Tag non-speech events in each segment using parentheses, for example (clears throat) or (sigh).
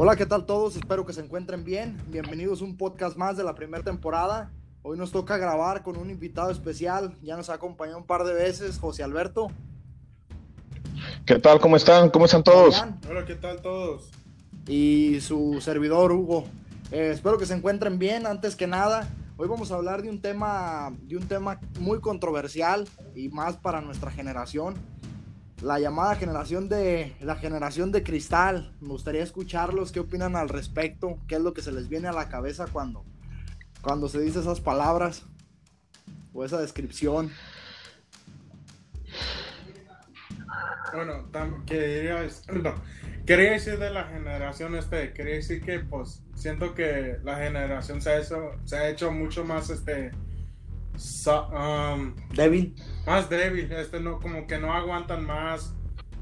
Hola, ¿qué tal todos? Espero que se encuentren bien. Bienvenidos a un podcast más de la primera temporada. Hoy nos toca grabar con un invitado especial. Ya nos ha acompañado un par de veces, José Alberto. ¿Qué tal? ¿Cómo están? ¿Cómo están todos? Hola, ¿qué tal todos? Y su servidor, Hugo. Eh, espero que se encuentren bien. Antes que nada, hoy vamos a hablar de un tema, de un tema muy controversial y más para nuestra generación la llamada generación de la generación de cristal. Me gustaría escucharlos, qué opinan al respecto, qué es lo que se les viene a la cabeza cuando, cuando se dice esas palabras o esa descripción. Bueno, quería, (clears throat) quería decir de la generación este, quería decir que pues siento que la generación se ha hecho, se ha hecho mucho más este um, débil más débil, este no, como que no aguantan más,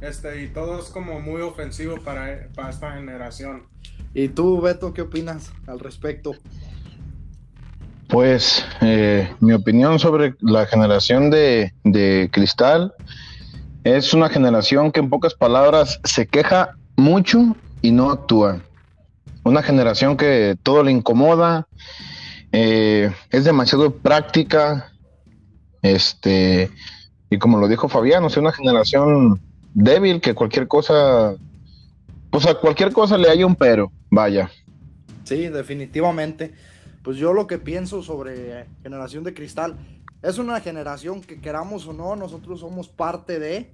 este, y todo es como muy ofensivo para, para esta generación. ¿Y tú, Beto, qué opinas al respecto? Pues eh, mi opinión sobre la generación de, de, cristal es una generación que en pocas palabras se queja mucho y no actúa. Una generación que todo le incomoda, eh, es demasiado práctica, este, y como lo dijo Fabián, o sea, una generación débil que cualquier cosa, pues a cualquier cosa le hay un pero, vaya. Sí, definitivamente. Pues yo lo que pienso sobre generación de cristal, es una generación que queramos o no, nosotros somos parte de,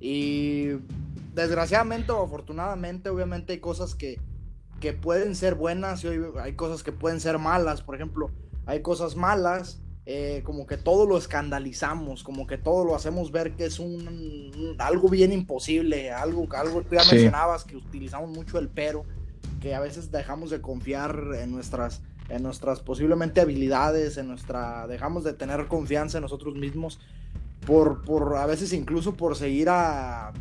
y desgraciadamente o afortunadamente, obviamente hay cosas que, que pueden ser buenas y hay cosas que pueden ser malas. Por ejemplo, hay cosas malas eh, como que todo lo escandalizamos, como que todo lo hacemos ver que es un, algo bien imposible, algo, algo tú ya mencionabas que utilizamos mucho el pero, que a veces dejamos de confiar en nuestras, en nuestras posiblemente habilidades, en nuestra, dejamos de tener confianza en nosotros mismos, por, por a veces incluso por seguir a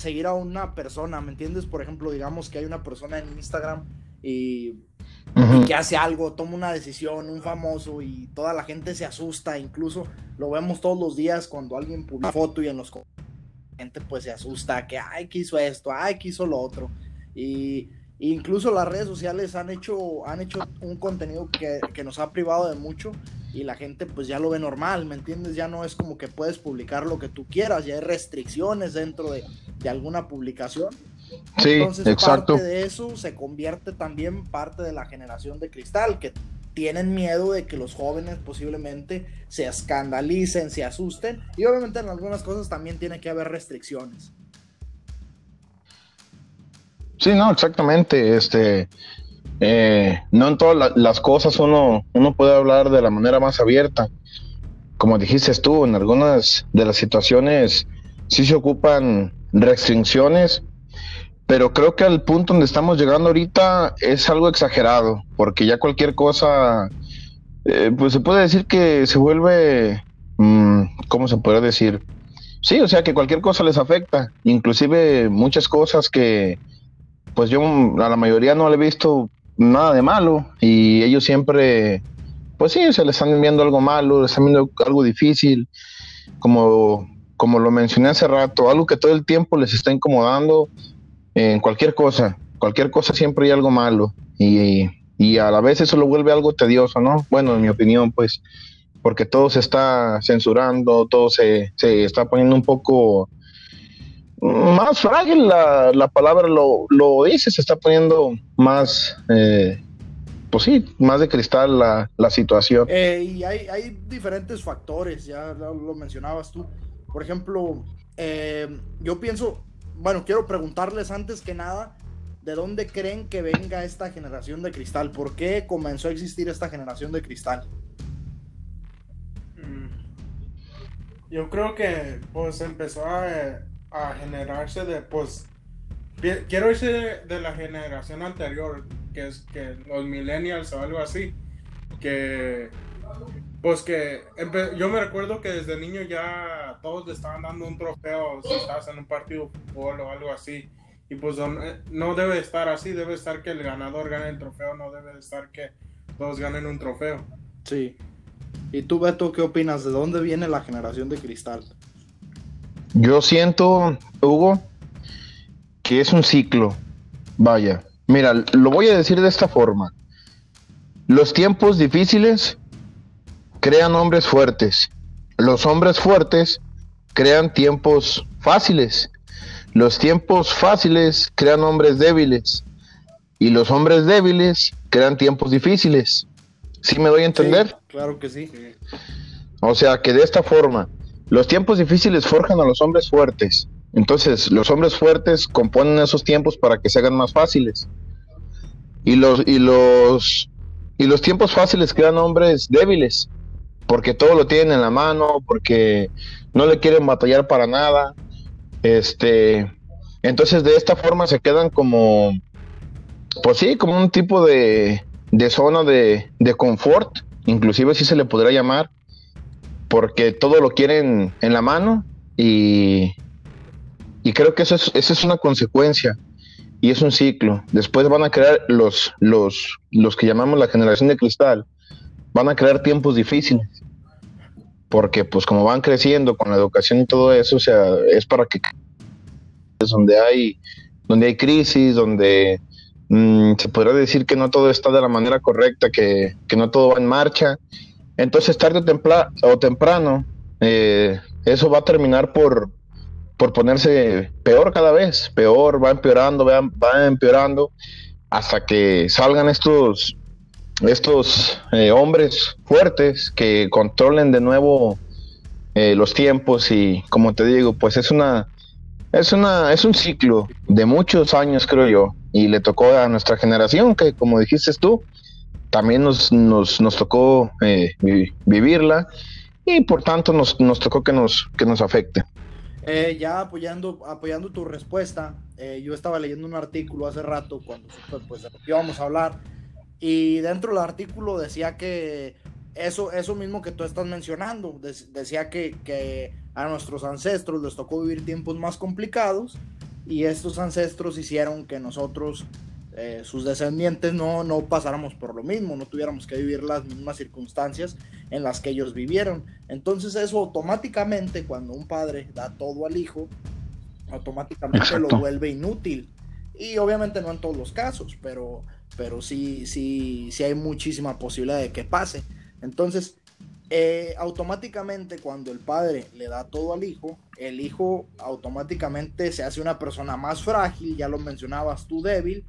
seguir a una persona, ¿me entiendes? Por ejemplo, digamos que hay una persona en Instagram y y que hace algo, toma una decisión, un famoso y toda la gente se asusta, incluso lo vemos todos los días cuando alguien publica foto y en los gente pues se asusta que ay que hizo esto, ay que hizo lo otro y incluso las redes sociales han hecho han hecho un contenido que, que, nos ha privado de mucho y la gente pues ya lo ve normal, ¿me entiendes? Ya no es como que puedes publicar lo que tú quieras, ya hay restricciones dentro de, de alguna publicación Sí, Entonces, exacto. parte de eso se convierte también parte de la generación de cristal, que tienen miedo de que los jóvenes posiblemente se escandalicen, se asusten, y obviamente en algunas cosas también tiene que haber restricciones. Sí, no, exactamente. Este, eh, no en todas las cosas uno, uno puede hablar de la manera más abierta. Como dijiste tú, en algunas de las situaciones sí se ocupan restricciones pero creo que al punto donde estamos llegando ahorita es algo exagerado, porque ya cualquier cosa, eh, pues se puede decir que se vuelve, mm, ¿cómo se puede decir? Sí, o sea que cualquier cosa les afecta, inclusive muchas cosas que, pues yo a la mayoría no le he visto nada de malo y ellos siempre, pues sí, se les están viendo algo malo, les están viendo algo difícil, como, como lo mencioné hace rato, algo que todo el tiempo les está incomodando en cualquier cosa, cualquier cosa siempre hay algo malo y, a la vez eso lo vuelve algo tedioso, ¿no? Bueno, en mi opinión, pues, porque todo se está censurando, todo se, se está poniendo un poco más frágil, la, la palabra lo, lo, dice, se está poniendo más, eh, pues sí, más de cristal la, la situación. Eh, y hay, hay, diferentes factores, ya lo, mencionabas tú. Por ejemplo, eh, yo pienso, bueno, quiero preguntarles antes que nada, ¿de dónde creen que venga esta generación de cristal? ¿Por qué comenzó a existir esta generación de cristal? Mm. Yo creo que pues empezó a, generarse de pues quiero decir de, la generación anterior que es que los millennials o algo así que pues que yo me recuerdo que desde niño ya todos le estaban dando un trofeo si estabas en un partido de fútbol o algo así. Y pues no debe estar así, debe estar que el ganador gane el trofeo, no debe estar que todos ganen un trofeo. Sí. ¿Y tú, Beto, qué opinas? ¿De dónde viene la generación de cristal? Yo siento, Hugo, que es un ciclo. Vaya, Mira, lo voy a decir de esta forma. Los tiempos difíciles crean hombres fuertes. Los hombres fuertes crean tiempos fáciles. Los tiempos fáciles crean hombres débiles. Y los hombres débiles crean tiempos difíciles. ¿Sí me doy a entender? claro que sí. O sea que de esta forma, los tiempos difíciles forjan a los hombres fuertes. Entonces, los hombres fuertes componen esos tiempos para que se hagan más fáciles. Y los, y los, y los tiempos fáciles crean hombres débiles, porque todo lo tienen en la mano, porque no le quieren batallar para nada. Este, entonces de esta forma se quedan como, pues sí, como un tipo de, de zona de, de confort, inclusive si se le podría llamar, porque todo lo quieren en la mano y, y creo que eso es, esa es una consecuencia y es un ciclo. Después van a crear los, los, los que llamamos la generación de cristal, van a crear tiempos difíciles. Porque pues como van creciendo con la educación y todo eso, o sea, es para que es donde hay, donde hay crisis, donde mm, se podrá decir que no todo está de la manera correcta, que, que no todo va en marcha. Entonces tarde o, o temprano, eh, eso va a terminar por, por ponerse peor cada vez, peor, va empeorando, va, va empeorando, hasta que salgan estos, estos eh, hombres fuertes que controlen de nuevo eh, los tiempos. Y como te digo, pues es una, es una, es un ciclo de muchos años creo yo. Y le tocó a nuestra generación que como dijiste tú, también nos, nos, nos tocó eh, vivirla y por tanto nos, nos tocó que nos, que nos afecte. Eh, ya apoyando, apoyando tu respuesta, eh, yo estaba leyendo un artículo hace rato cuando pues, íbamos a hablar y dentro del artículo decía que eso, eso mismo que tú estás mencionando, decía que, que, a nuestros ancestros les tocó vivir tiempos más complicados y estos ancestros hicieron que nosotros eh, sus descendientes no, no pasáramos por lo mismo, no tuviéramos que vivir las mismas circunstancias en las que ellos vivieron. Entonces eso automáticamente, cuando un padre da todo al hijo, automáticamente lo vuelve inútil. Y obviamente no en todos los casos, pero, pero sí, sí, sí hay muchísima posibilidad de que pase. Entonces, eh, automáticamente cuando el padre le da todo al hijo, el hijo automáticamente se hace una persona más frágil, ya lo mencionabas tú débil,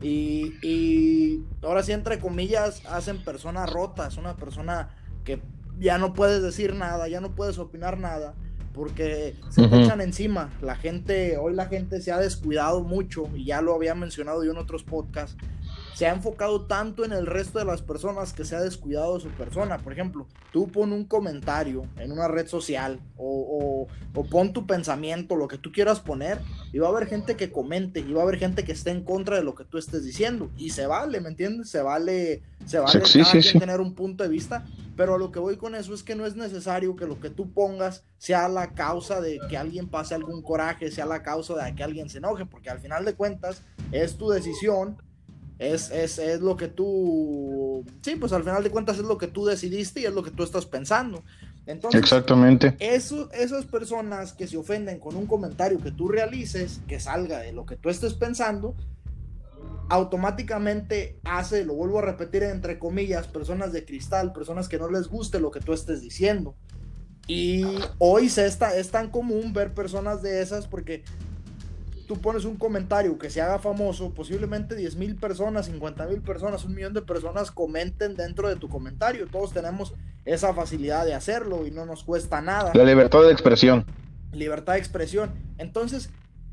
y, ahora sí, entre comillas, hacen personas rotas, una persona que ya no puedes decir nada, ya no puedes opinar nada, porque se te echan encima. La gente, hoy la gente se ha descuidado mucho, y ya lo había mencionado yo en otros podcasts, se ha enfocado tanto en el resto de las personas que se ha descuidado de su persona. Por ejemplo, tú pon un comentario en una red social o, pon tu pensamiento, lo que tú quieras poner, y va a haber gente que comente, y va a haber gente que esté en contra de lo que tú estés diciendo. Y se vale, ¿me entiendes? Se vale, se vale tener un punto de vista, pero a lo que voy con eso es que no es necesario que lo que tú pongas sea la causa de que alguien pase algún coraje, sea la causa de que alguien se enoje, porque al final de cuentas es tu decisión es, es, es, lo que tú, sí, pues al final de cuentas es lo que tú decidiste y es lo que tú estás pensando. Entonces, Exactamente. Eso, esas personas que se ofenden con un comentario que tú realices, que salga de lo que tú estés pensando, automáticamente hace, lo vuelvo a repetir entre comillas, personas de cristal, personas que no les guste lo que tú estés diciendo. Y hoy se está, es tan común ver personas de esas porque tú pones un comentario que se haga famoso, posiblemente 10 mil personas, 50 mil personas, un millón de personas comenten dentro de tu comentario. Todos tenemos esa facilidad de hacerlo y no nos cuesta nada. La libertad de expresión. Libertad de expresión. Entonces,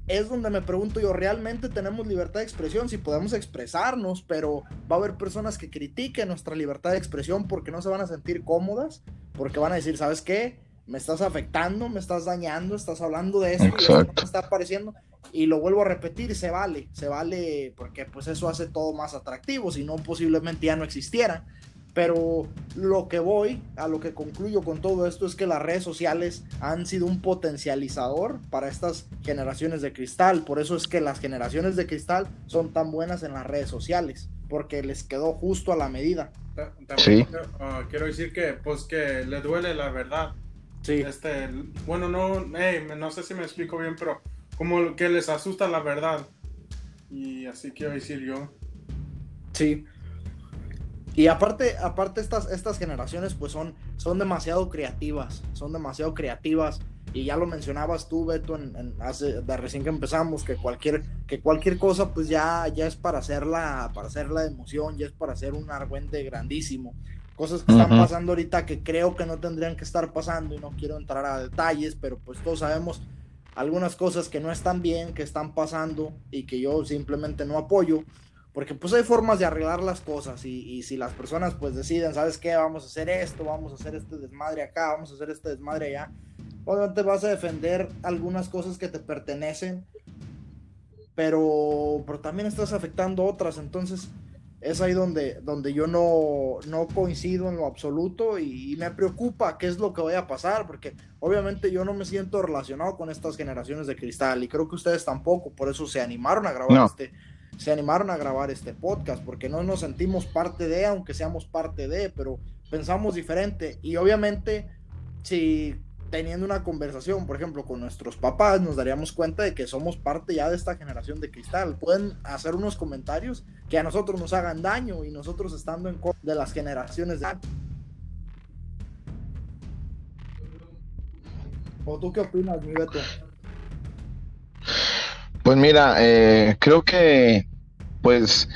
es donde me pregunto yo, ¿realmente tenemos libertad de expresión? Si podemos expresarnos, pero va a haber personas que critiquen nuestra libertad de expresión porque no se van a sentir cómodas, porque van a decir, ¿sabes qué? Me estás afectando, me estás dañando, estás hablando de eso, y eso no me está pareciendo y lo vuelvo a repetir, se vale, se vale porque pues eso hace todo más atractivo, si no posiblemente ya no existiera. Pero lo que voy, a lo que concluyo con todo esto es que las redes sociales han sido un potencializador para estas generaciones de cristal. Por eso es que las generaciones de cristal son tan buenas en las redes sociales, porque les quedó justo a la medida. sí. Ah, quiero decir que pues que le duele la verdad. Sí. Este, bueno, no, no sé si me explico bien, pero como que les asusta la verdad. Y así quiero decir yo. Sí. Y aparte, aparte estas, estas generaciones pues son, son demasiado creativas, son demasiado creativas. Y ya lo mencionabas tú, Beto, en, hace, de recién que empezamos, que cualquier, que cualquier cosa pues ya, ya es para hacerla, para hacerla de emoción, ya es para hacer un argüente grandísimo. Cosas que están pasando ahorita que creo que no tendrían que estar pasando y no quiero entrar a detalles, pero pues todos sabemos algunas cosas que no están bien, que están pasando y que yo simplemente no apoyo. Porque pues hay formas de arreglar las cosas y, si las personas pues deciden, ¿sabes qué? Vamos a hacer esto, vamos a hacer este desmadre acá, vamos a hacer este desmadre allá. Obviamente vas a defender algunas cosas que te pertenecen, pero, pero también estás afectando otras. Entonces es ahí donde, donde yo no, no coincido en lo absoluto y, me preocupa qué es lo que vaya a pasar, porque obviamente yo no me siento relacionado con estas generaciones de cristal y creo que ustedes tampoco, por eso se animaron a grabar este se animaron a grabar este podcast, porque no nos sentimos parte de, aunque seamos parte de, pero pensamos diferente. Y obviamente, si teniendo una conversación, por ejemplo, con nuestros papás, nos daríamos cuenta de que somos parte ya de esta generación de cristal. Pueden hacer unos comentarios que a nosotros nos hagan daño y nosotros estando en contra de las generaciones de... ¿O tú qué opinas, mi Beto? Pues mira, eh, creo que, pues,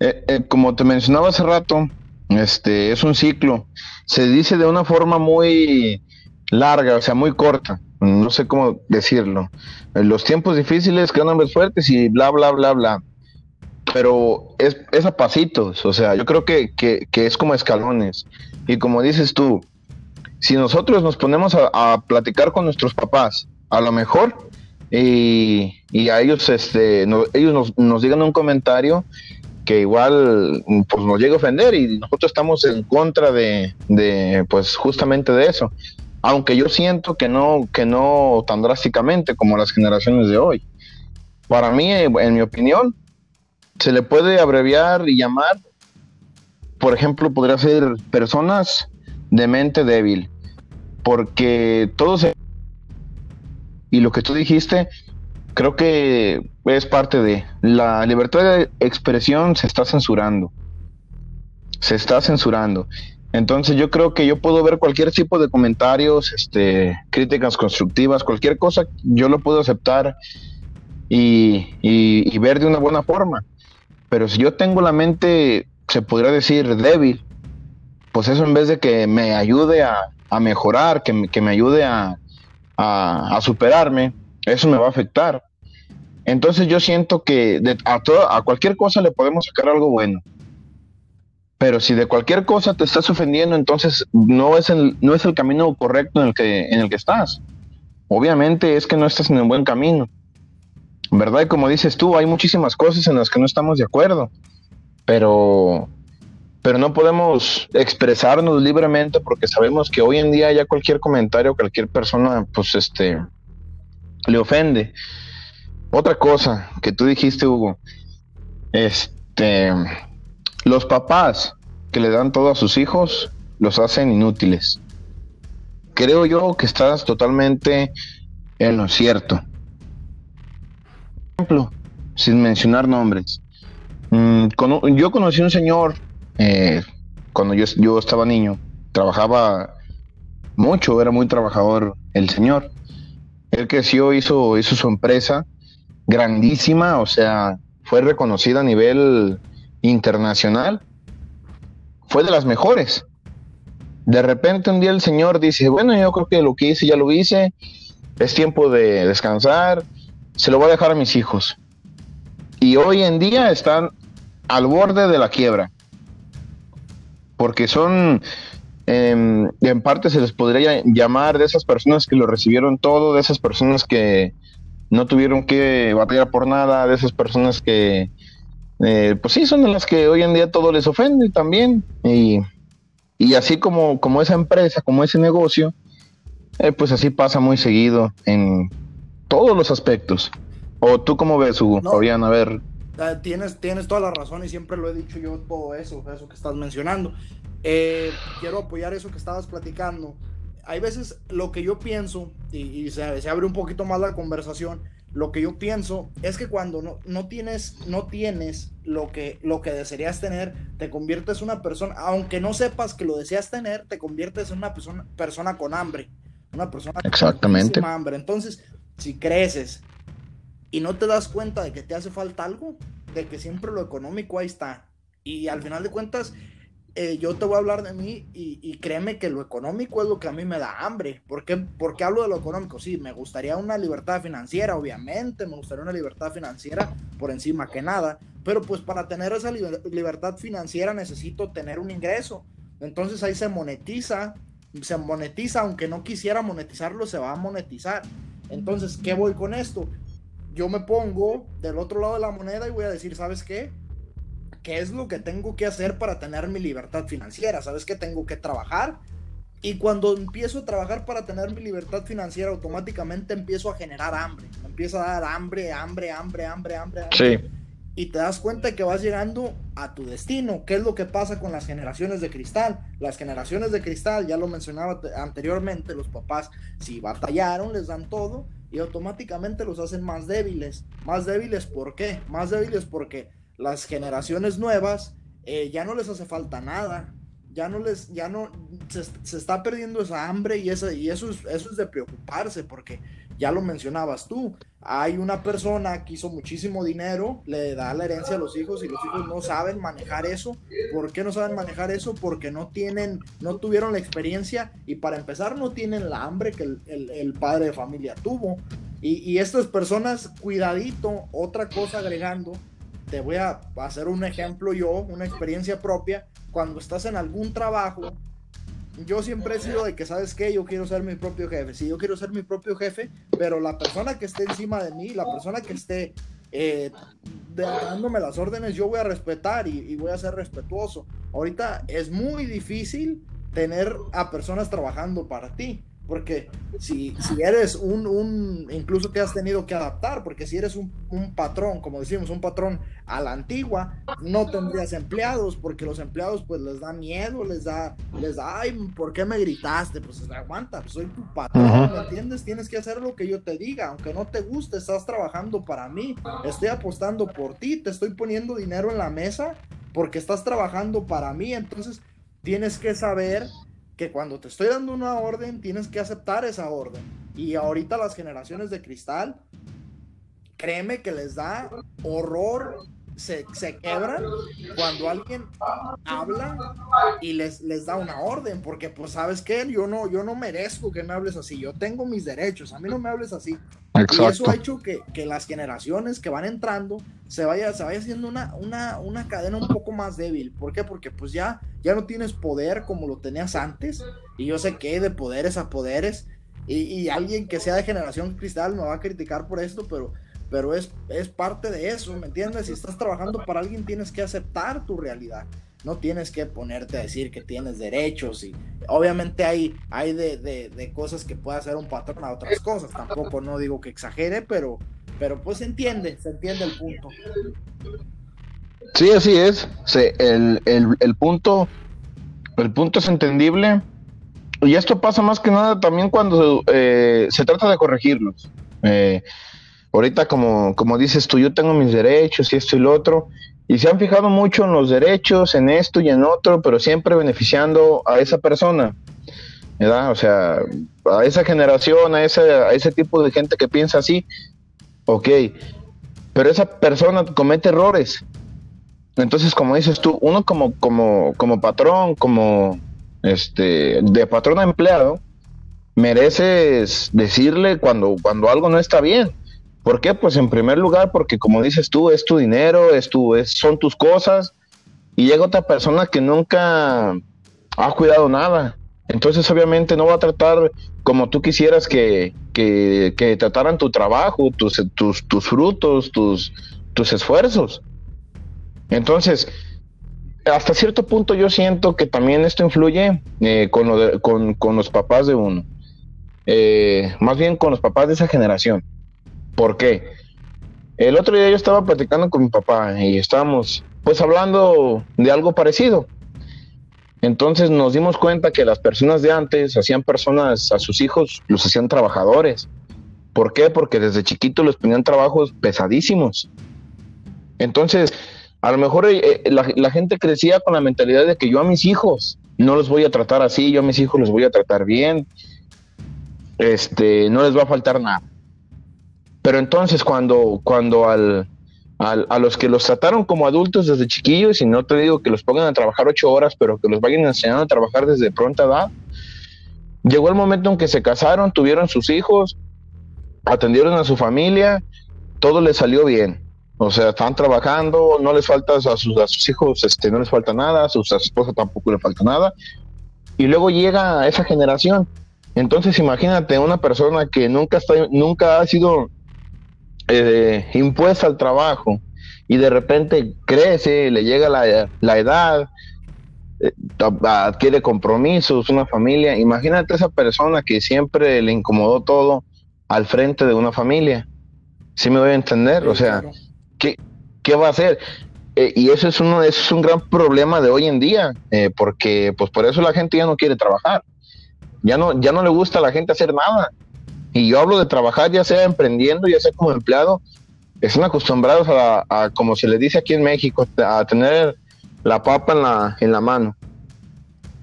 eh, eh, como te mencionaba hace rato, este es un ciclo. Se dice de una forma muy larga, o sea, muy corta. No sé cómo decirlo. Los tiempos difíciles crean hombres fuertes y bla, bla, bla, bla. Pero es, es a pasitos, o sea, yo creo que, que, es como escalones. Y como dices tú, si nosotros nos ponemos a, platicar con nuestros papás, a lo mejor y, a ellos, este, ellos nos, digan un comentario que igual pues nos llega a ofender y nosotros estamos en contra de, pues justamente de eso aunque yo siento que no que no tan drásticamente como las generaciones de hoy para mí en mi opinión se le puede abreviar y llamar por ejemplo podría ser personas de mente débil porque todos y lo que tú dijiste, creo que es parte de la libertad de expresión se está censurando. Se está censurando. Entonces yo creo que yo puedo ver cualquier tipo de comentarios, este, críticas constructivas, cualquier cosa, yo lo puedo aceptar y, ver de una buena forma. Pero si yo tengo la mente, se podría decir, débil, pues eso en vez de que me ayude a, mejorar, que, me ayude a, superarme, eso me va a afectar. Entonces yo siento que a, a cualquier cosa le podemos sacar algo bueno. Pero si de cualquier cosa te estás ofendiendo, entonces no es el, no es el camino correcto en el, que, en el que estás. Obviamente es que no estás en el buen camino. ¿Verdad? Y como dices tú, hay muchísimas cosas en las que no estamos de acuerdo. Pero pero no podemos expresarnos libremente porque sabemos que hoy en día ya cualquier comentario, cualquier persona, pues este, le ofende. Otra cosa que tú dijiste, Hugo, este, los papás que le dan todo a sus hijos los hacen inútiles. Creo yo que estás totalmente en lo cierto. Ejemplo, sin mencionar nombres. Mm, yo conocí un señor eh, cuando yo, yo estaba niño, trabajaba mucho, era muy trabajador el señor. Él creció, hizo, hizo su empresa grandísima, o sea, fue reconocida a nivel internacional, fue de las mejores. De repente un día el señor dice, bueno, yo creo que lo que hice ya lo hice, es tiempo de descansar, se lo voy a dejar a mis hijos. Y hoy en día están al borde de la quiebra porque son, em, en parte se les podría llamar de esas personas que lo recibieron todo, de esas personas que no tuvieron que batallar por nada, de esas personas que, eh, pues sí, son de las que hoy en día todo les ofende también. Y, y así como, como esa empresa, como ese negocio, eh, pues así pasa muy seguido en todos los aspectos. ¿O tú cómo ves, Hugo? No. a ver, Ah, tienes, tienes toda la razón y siempre lo he dicho yo todo eso, eso que estás mencionando. Eh, quiero apoyar eso que estabas platicando. Hay veces lo que yo pienso, y, se, abre un poquito más la conversación, lo que yo pienso es que cuando no, no, tienes, no tienes lo que, lo que desearías tener, te conviertes en una persona, aunque no sepas que lo deseas tener, te conviertes en una persona, persona con hambre. Una persona Exactamente. con hambre. Entonces, si creces y no te das cuenta de que te hace falta algo, de que siempre lo económico ahí está, y al final de cuentas, eh, yo te voy a hablar de mí y, créeme que lo económico es lo que a mí me da hambre. ¿Por qué? Porque hablo de lo económico. Sí, me gustaría una libertad financiera, obviamente, me gustaría una libertad financiera por encima que nada. Pero pues para tener esa libertad financiera necesito tener un ingreso. Entonces ahí se monetiza, se monetiza, aunque no quisiera monetizarlo, se va a monetizar. Entonces, ¿qué voy con esto? Yo me pongo del otro lado de la moneda y voy a decir, ¿sabes qué? Qué es lo que tengo que hacer para tener mi libertad financiera, sabes que tengo que trabajar y cuando empiezo a trabajar para tener mi libertad financiera automáticamente empiezo a generar hambre, me empieza a dar hambre, hambre, hambre, hambre, hambre. Sí. Y te das cuenta que vas llegando a tu destino. ¿Qué es lo que pasa con las generaciones de cristal? Las generaciones de cristal, ya lo mencionaba anteriormente, los papás si batallaron, les dan todo y automáticamente los hacen más débiles. Más débiles, ¿por qué? Más débiles porque las generaciones nuevas eh, ya no les hace falta nada. Ya no les, ya no, se, está perdiendo esa hambre y, esa, y eso, es, eso es de preocuparse porque ya lo mencionabas tú. Hay una persona que hizo muchísimo dinero, le da la herencia a los hijos y los hijos no saben manejar eso. ¿Por qué no saben manejar eso? Porque no tienen, no tuvieron la experiencia y para empezar no tienen la hambre que el, padre de familia tuvo. Y, y estas personas, cuidadito, otra cosa agregando, te voy a hacer un ejemplo yo, una experiencia propia. Cuando estás en algún trabajo, yo siempre he sido de que, ¿sabes qué? Yo quiero ser mi propio jefe. Sí, yo quiero ser mi propio jefe, pero la persona que esté encima de mí, la persona que esté eh, dándome las órdenes, yo voy a respetar y, y voy a ser respetuoso. Ahorita es muy difícil tener a personas trabajando para ti. Porque si, si eres un, un, incluso te has tenido que adaptar, porque si eres un, un, patrón, como decimos, un patrón a la antigua, no tendrías empleados, porque los empleados pues les da miedo, les da, les da, ay, ¿por qué me gritaste? Pues aguanta, pues, soy tu patrón, ¿me entiendes? Tienes que hacer lo que yo te diga, aunque no te guste, estás trabajando para mí, estoy apostando por ti, te estoy poniendo dinero en la mesa, porque estás trabajando para mí, entonces tienes que saber que cuando te estoy dando una orden, tienes que aceptar esa orden. Y ahorita las generaciones de cristal, créeme que les da horror se, se, quebran cuando alguien habla y les, les da una orden, porque pues sabes que yo no, yo no merezco que me hables así, yo tengo mis derechos, a mí no me hables así. Y eso ha hecho que, que, las generaciones que van entrando se vaya, se vaya haciendo una, una, una cadena un poco más débil. ¿Por qué? Porque pues ya, ya no tienes poder como lo tenías antes, y yo sé que de poderes a poderes, y, y alguien que sea de generación cristal me va a criticar por esto, pero pero es, es parte de eso, ¿me entiendes? Si estás trabajando para alguien tienes que aceptar tu realidad, no tienes que ponerte a decir que tienes derechos y obviamente hay, hay de, de, cosas que puede hacer un patrón a otras cosas, tampoco no digo que exagere, pero, pero pues se entiende, se entiende el punto. Sí, así es, el, el, el punto, el punto es entendible. Y esto pasa más que nada también cuando eh, se trata de corregirlos. Eh, Ahorita, como, como dices tú, yo tengo mis derechos y esto y lo otro, y se han fijado mucho en los derechos, en esto y en otro, pero siempre beneficiando a esa persona, ¿verdad? O sea, a esa generación, a ese, a ese tipo de gente que piensa así, ok, pero esa persona comete errores. Entonces, como dices tú, uno como, como, como patrón, como este, de patrón a empleado, mereces decirle cuando, cuando algo no está bien. ¿Por qué? Pues en primer lugar, porque como dices tú, es tu dinero, es tu, es, son tus cosas, y llega otra persona que nunca ha cuidado nada. Entonces, obviamente, no va a tratar como tú quisieras que, que, trataran tu trabajo, tus, tus, tus frutos, tus, tus esfuerzos. Entonces, hasta cierto punto yo siento que también esto influye eh, con, con, los papás de uno. Eh, más bien con los papás de esa generación. ¿Por qué? El otro día yo estaba platicando con mi papá y estábamos pues hablando de algo parecido. Entonces nos dimos cuenta que las personas de antes hacían personas a sus hijos, los hacían trabajadores. ¿Por qué? Porque desde chiquito les ponían trabajos pesadísimos. Entonces, a lo mejor eh, eh, la, gente crecía con la mentalidad de que yo a mis hijos no los voy a tratar así, yo a mis hijos los voy a tratar bien, este, no les va a faltar nada. Pero entonces cuando, cuando al, a los que los trataron como adultos desde chiquillos, y no te digo que los pongan a trabajar ocho horas, pero que los vayan enseñando a trabajar desde pronta edad, llegó el momento en que se casaron, tuvieron sus hijos, atendieron a su familia, todo les salió bien. O sea, están trabajando, no les falta a sus, a sus hijos, este, no les falta nada, a, su esposa tampoco le falta nada. Y luego llega esa generación. Entonces imagínate una persona que nunca, está, nunca ha sido eh, impuesta al trabajo y de repente crece, le llega la, la edad, eh, adquiere compromisos, una familia. Imagínate esa persona que siempre le incomodó todo al frente de una familia. ¿Sí me voy a entender? o sea, ¿qué, ¿qué, va a hacer? Eh, y eso es, uno, eso es un gran problema de hoy en día, porque pues por eso la gente ya no quiere trabajar. Ya no, ya no le gusta a la gente hacer nada. Y yo hablo de trabajar, ya sea emprendiendo, ya sea como empleado, están acostumbrados a, como se le dice aquí en México, a tener la papa en la, en la mano.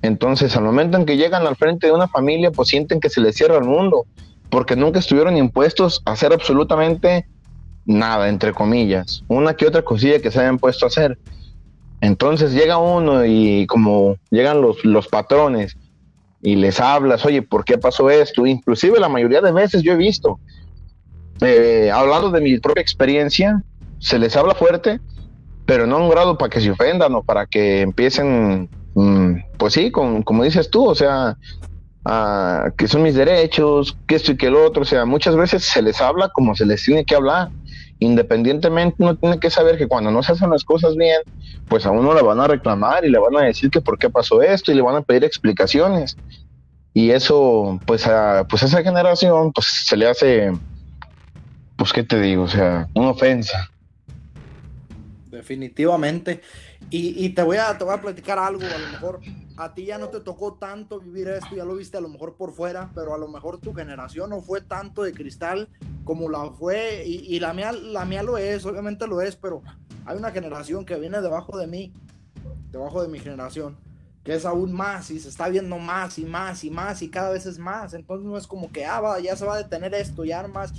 Entonces, al momento en que llegan al frente de una familia, pues sienten que se les cierra el mundo, porque nunca estuvieron impuestos a hacer absolutamente nada, entre comillas, una que otra cosilla que se hayan puesto a hacer. Entonces llega uno y como llegan los, los patrones y les hablas, oye, ¿por qué pasó esto? Inclusive la mayoría de veces yo he visto, eh, hablando de mi propia experiencia, se les habla fuerte, pero no a un grado para que se ofendan o para que empiecen, mm, pues sí, con, como dices tú, o sea, que son mis derechos, que esto y que el otro, o sea, muchas veces se les habla como se les tiene que hablar. Independientemente, uno tiene que saber que cuando no se hacen las cosas bien, pues a uno le van a reclamar y le van a decir que por qué pasó esto y le van a pedir explicaciones. Y eso, pues a pues esa generación, pues se le hace, pues qué te digo, o sea, una ofensa. Definitivamente. Y, te, voy a, te voy a platicar algo, a lo mejor a ti ya no te tocó tanto vivir esto, ya lo viste a lo mejor por fuera, pero a lo mejor tu generación no fue tanto de cristal como la fue, y, y la, mía, la mía lo es, obviamente lo es, pero hay una generación que viene debajo de mí, debajo de mi generación, que es aún más y se está viendo más y más y más y cada vez es más. Entonces no es como que, ah, ya se va a detener esto, ya más.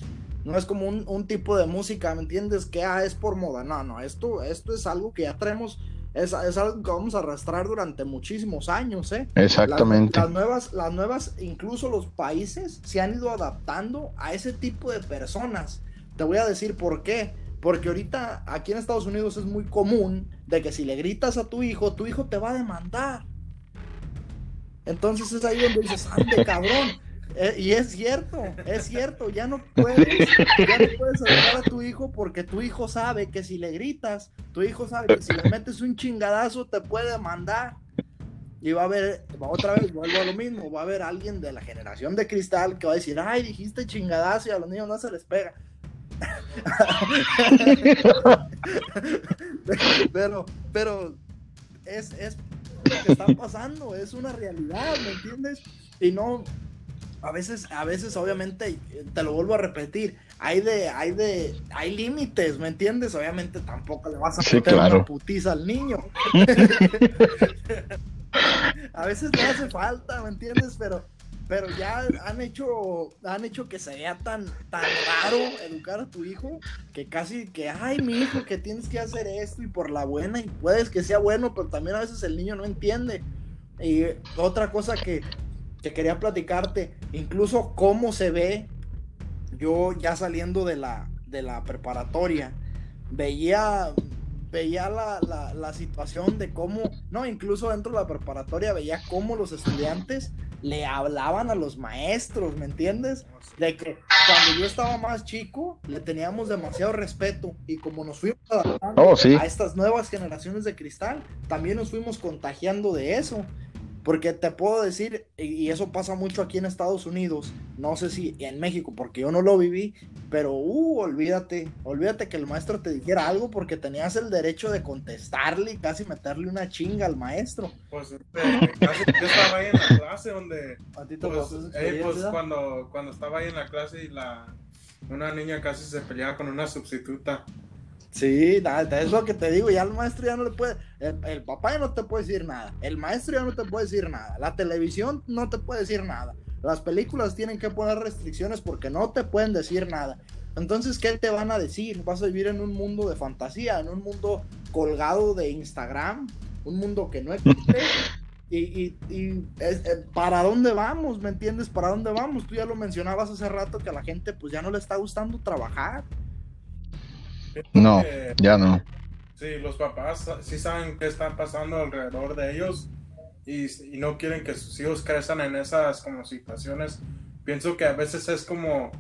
No es como un, tipo de música, ¿me entiendes? Que ah, es por moda. No, no, esto, esto es algo que ya traemos, es, es algo que vamos a arrastrar durante muchísimos años, ¿eh? Exactamente. las, nuevas, las nuevas, incluso los países se han ido adaptando a ese tipo de personas. Te voy a decir por qué porque ahorita aquí en Estados Unidos es muy común de que si le gritas a tu hijo, tu hijo te va a demandar. Entonces es ahí donde dices, ande cabrón. Eh, y es cierto, es cierto, ya no puedes, ya no puedes a tu hijo porque tu hijo sabe que si le gritas, tu hijo sabe que si le metes un chingadazo te puede demandar. Y va a haber, otra vez, vuelvo a lo mismo, va a haber alguien de la generación de cristal que va a decir, ay, dijiste chingadazo y a los niños no se les pega. (laughs) pero, pero es, es lo que está pasando, es una realidad, ¿me entiendes? Y no, a veces, a veces, obviamente, te lo vuelvo a repetir, hay de, hay de, hay límites, ¿me entiendes? Obviamente tampoco le vas a meter una putiza al niño. (laughs) a veces le hace falta, ¿me entiendes? Pero pero ya han hecho han hecho que sea tan tan raro educar a tu hijo que casi que ay mi hijo que tienes que hacer esto y por la buena y puedes que sea bueno pero también a veces el niño no entiende y otra cosa que, que quería platicarte incluso cómo se ve yo ya saliendo de la de la preparatoria veía veía la, la, la, situación de cómo, no, incluso dentro de la preparatoria veía cómo los estudiantes le hablaban a los maestros, ¿me entiendes? De que cuando yo estaba más chico le teníamos demasiado respeto y como nos fuimos adaptando oh, a estas nuevas generaciones de cristal, también nos fuimos contagiando de eso. Porque te puedo decir, y eso pasa mucho aquí en Estados Unidos, no sé si en México, porque yo no lo viví, pero uh, olvídate, olvídate que el maestro te dijera algo porque tenías el derecho de contestarle y casi meterle una chinga al maestro. Pues este, yo estaba ahí en la clase donde, pues, eh, pues cuando, cuando estaba ahí en la clase y la, una niña casi se peleaba con una sustituta. Sí, nada, es lo que te digo, ya el maestro ya no le puede, el, papá ya no te puede decir nada, el maestro ya no te puede decir nada, la televisión no te puede decir nada, las películas tienen que poner restricciones porque no te pueden decir nada. Entonces, ¿qué te van a decir? Vas a vivir en un mundo de fantasía, en un mundo colgado de Instagram, un mundo que no existe. (laughs) Y, y, y eh, ¿para dónde vamos? ¿Me entiendes? ¿Para dónde vamos? Tú ya lo mencionabas hace rato que a la gente pues ya no le está gustando trabajar. No, ya no. Sí, los papás sí saben qué está pasando alrededor de ellos y, y, no quieren que sus hijos crezcan en esas como situaciones. Pienso que a veces es como,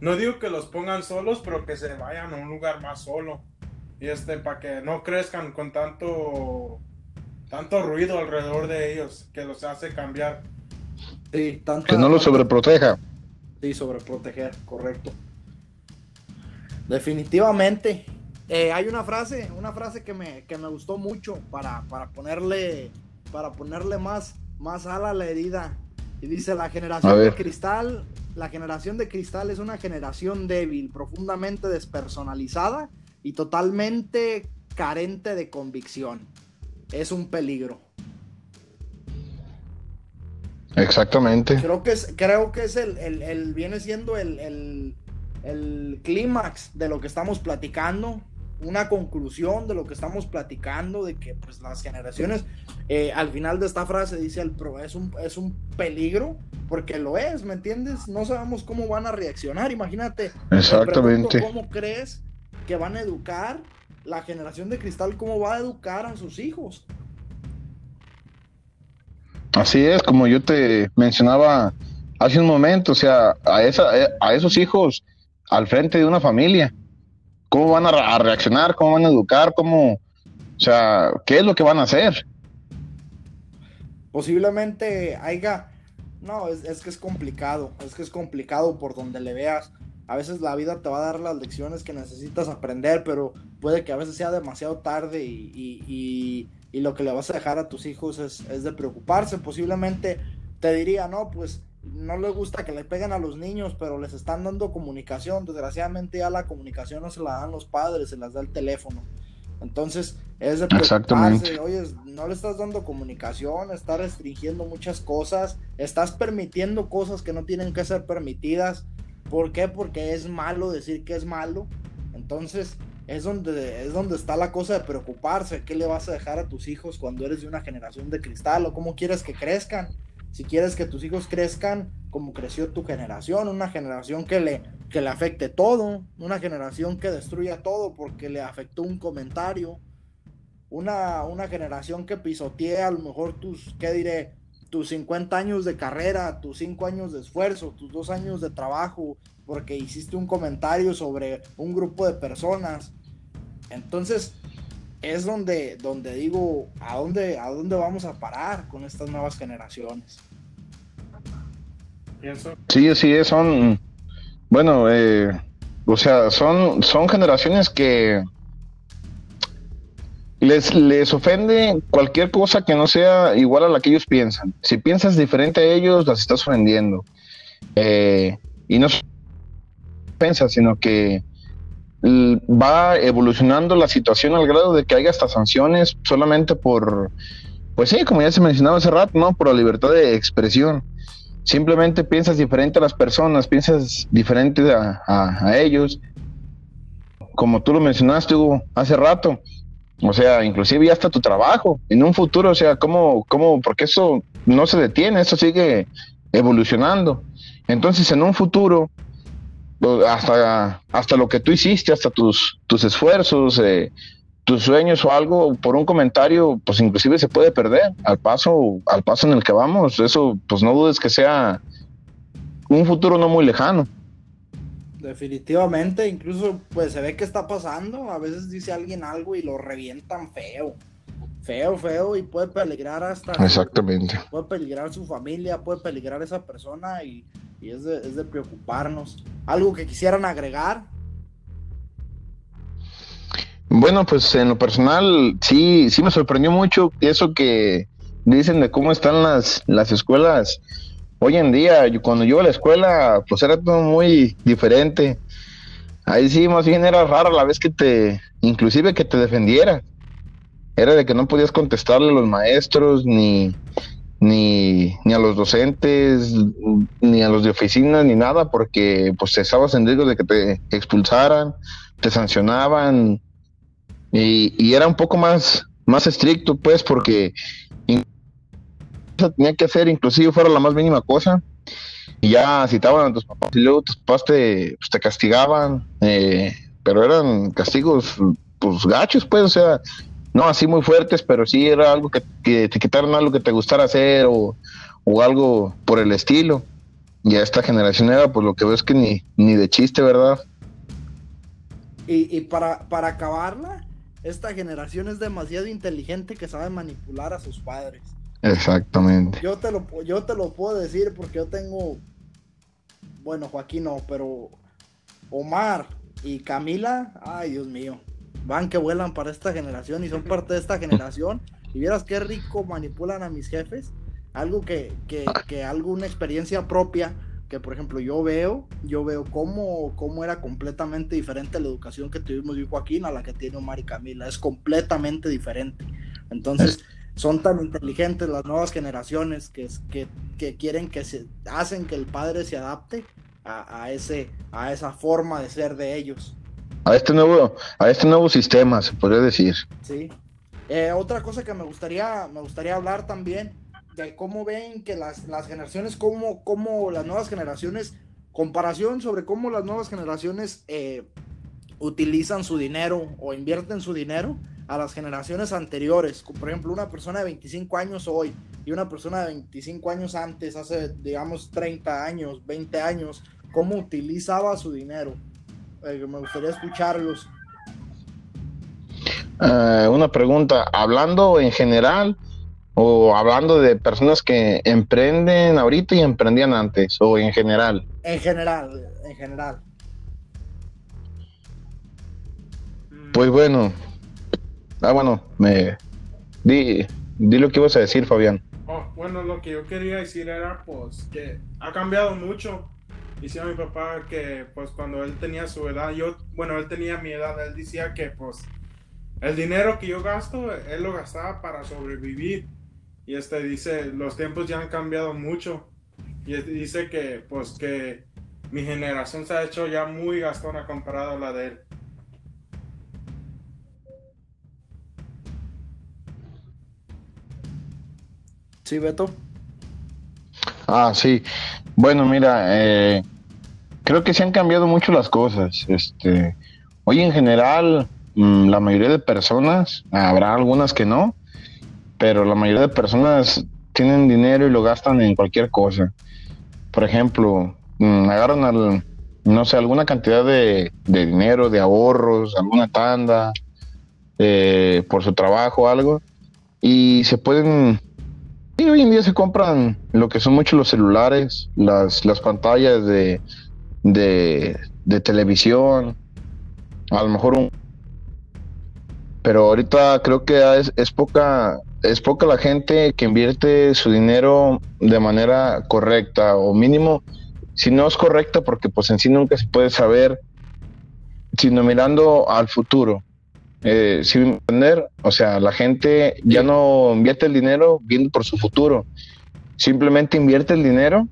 no digo que los pongan solos, pero que se vayan a un lugar más solo. Y este, para que no crezcan con tanto tanto ruido alrededor de ellos que los hace cambiar. Sí, que no los sobreproteja. Sí, sobreproteger, correcto. Definitivamente. Eh, hay una frase, una frase que me, que me gustó mucho para, para ponerle, para ponerle más, más ala a la herida. Y dice, la generación de cristal, la generación de cristal es una generación débil, profundamente despersonalizada y totalmente carente de convicción es un peligro. Exactamente. Creo que es, creo que es el, viene siendo el, clímax de lo que estamos platicando, una conclusión de lo que estamos platicando, de que pues las generaciones, eh, al final de esta frase dice el pro, es un, es un peligro, porque lo es, ¿me entiendes? No sabemos cómo van a reaccionar, imagínate. Exactamente. ¿Cómo crees que van a educar la generación de cristal cómo va a educar a sus hijos. Así es, como yo te mencionaba hace un momento, o sea, a, esa, a esos hijos al frente de una familia, ¿cómo van a, reaccionar? ¿Cómo van a educar? ¿Cómo, o sea, qué es lo que van a hacer? Posiblemente haya, no, es, es que es complicado, es que es complicado por donde le veas a veces la vida te va a dar las lecciones que necesitas aprender, pero puede que a veces sea demasiado tarde y, lo que le vas a dejar a tus hijos es, de preocuparse. Posiblemente te diría, no, pues no le gusta que le peguen a los niños, pero les están dando comunicación. Desgraciadamente ya la comunicación no se la dan los padres, se las da el teléfono. Entonces es de preocuparse, oye, no le estás dando comunicación, estás restringiendo muchas cosas, estás permitiendo cosas que no tienen que ser permitidas ¿Por qué? Porque es malo decir que es malo. Entonces, es donde, es donde está la cosa de preocuparse. ¿Qué le vas a dejar a tus hijos cuando eres de una generación de cristal? ¿O cómo quieres que crezcan? Si quieres que tus hijos crezcan como creció tu generación, una generación que le, que le afecte todo, una generación que destruya todo porque le afectó un comentario, una, una generación que pisotee a lo mejor tus, ¿qué diré? tus 50 años de carrera, tus 5 años de esfuerzo, tus 2 años de trabajo, porque hiciste un comentario sobre un grupo de personas. Entonces, es donde, donde digo, ¿a dónde, ¿a dónde vamos a parar con estas nuevas generaciones? Sí, sí, son, bueno, eh, o sea, son, son generaciones que les, les ofende cualquier cosa que no sea igual a la que ellos piensan. Si piensas diferente a ellos, las estás ofendiendo. Eh, y no piensa, sino que va evolucionando la situación al grado de que haya hasta sanciones solamente por, pues sí, como ya se mencionaba hace rato, ¿no? Por la libertad de expresión. Simplemente piensas diferente a las personas, piensas diferente a, a ellos. Como tú lo mencionaste, Hugo, hace rato, o sea, inclusive ya hasta tu trabajo en un futuro, o sea, ¿cómo, cómo, porque eso no se detiene, eso sigue evolucionando. Entonces, en un futuro, hasta, hasta lo que tú hiciste, hasta tus, tus esfuerzos, eh, tus sueños o algo, por un comentario, pues inclusive se puede perder al paso, al paso en el que vamos. Eso, pues no dudes que sea un futuro no muy lejano. Definitivamente, incluso pues se ve que está pasando. A veces dice alguien algo y lo revientan feo. Feo, feo y puede peligrar hasta... Exactamente. Puede peligrar su familia, puede peligrar esa persona y, es, de, es de preocuparnos. ¿Algo que quisieran agregar? Bueno, pues en lo personal sí, sí me sorprendió mucho eso que dicen de cómo están las, las escuelas hoy en día, cuando yo a la escuela, pues era todo muy diferente. Ahí sí, más bien era raro la vez que te, inclusive que te defendiera. Era de que no podías contestarle a los maestros, ni, ni, ni a los docentes, ni a los de oficina, ni nada, porque pues estabas en riesgo de que te expulsaran, te sancionaban, y, era un poco más, más estricto, pues, porque tenía que hacer, inclusive fuera la más mínima cosa, y ya citaban a tus papás, y luego tus papás te, pues, te castigaban, eh, pero eran castigos, pues, gachos, pues, o sea, no así muy fuertes, pero sí era algo que, te quitaron algo que te gustara hacer o, o, algo por el estilo. Y a esta generación era, pues, lo que veo es que ni, ni de chiste, ¿verdad? Y, y para, para acabarla, esta generación es demasiado inteligente que sabe manipular a sus padres. Exactamente. Yo te lo, yo te lo puedo decir porque yo tengo, bueno, Joaquín no, pero Omar y Camila, ay Dios mío, van que vuelan para esta generación y son parte de esta (laughs) generación. Y vieras qué rico manipulan a mis jefes. Algo que, que, que alguna experiencia propia que por ejemplo yo veo, yo veo cómo, cómo era completamente diferente la educación que tuvimos yo y Joaquín a la que tiene Omar y Camila, es completamente diferente. Entonces, son tan inteligentes las nuevas generaciones que, que, que quieren que se hacen que el padre se adapte a, a, ese, a esa forma de ser de ellos. A este nuevo, a este nuevo sistema, se podría decir. Sí. Eh, otra cosa que me gustaría, me gustaría hablar también de cómo ven que las, las generaciones, cómo, cómo, las nuevas generaciones, comparación sobre cómo las nuevas generaciones eh, utilizan su dinero o invierten su dinero a las generaciones anteriores. Por ejemplo, una persona de 25 años hoy y una persona de 25 años antes, hace, digamos, 30 años, 20 años, cómo utilizaba su dinero. Eh, me gustaría escucharlos. Uh, una pregunta, hablando en general o hablando de personas que emprenden ahorita y emprendían antes, o en general. En general, en general. Pues bueno. Ah, bueno, me di, di lo que ibas a decir, Fabián. Oh, bueno, lo que yo quería decir era pues que ha cambiado mucho. Decía mi papá que pues cuando él tenía su edad, yo, bueno, él tenía mi edad, él decía que pues el dinero que yo gasto, él lo gastaba para sobrevivir y este dice, los tiempos ya han cambiado mucho. Y dice que, pues, que mi generación se ha hecho ya muy gastona comparado a la de él. Sí, Beto. Ah, sí. Bueno, mira, eh, creo que se han cambiado mucho las cosas. Este, hoy en general, mm, la mayoría de personas, habrá algunas que no, pero la mayoría de personas tienen dinero y lo gastan en cualquier cosa. Por ejemplo, mm, agarran al, no sé, alguna cantidad de, dinero, de ahorros, alguna tanda, eh, por su trabajo algo, y se pueden, y hoy en día se compran lo que son muchos los celulares, las, las pantallas de, de, de televisión, a lo mejor un... Pero ahorita creo que es poca es poca la gente que invierte su dinero de manera correcta o mínimo, si no es correcta, porque pues en sí nunca se puede saber, sino mirando al futuro. Eh, sin entender, o sea, la gente ya no invierte el dinero viendo por su futuro, simplemente invierte el dinero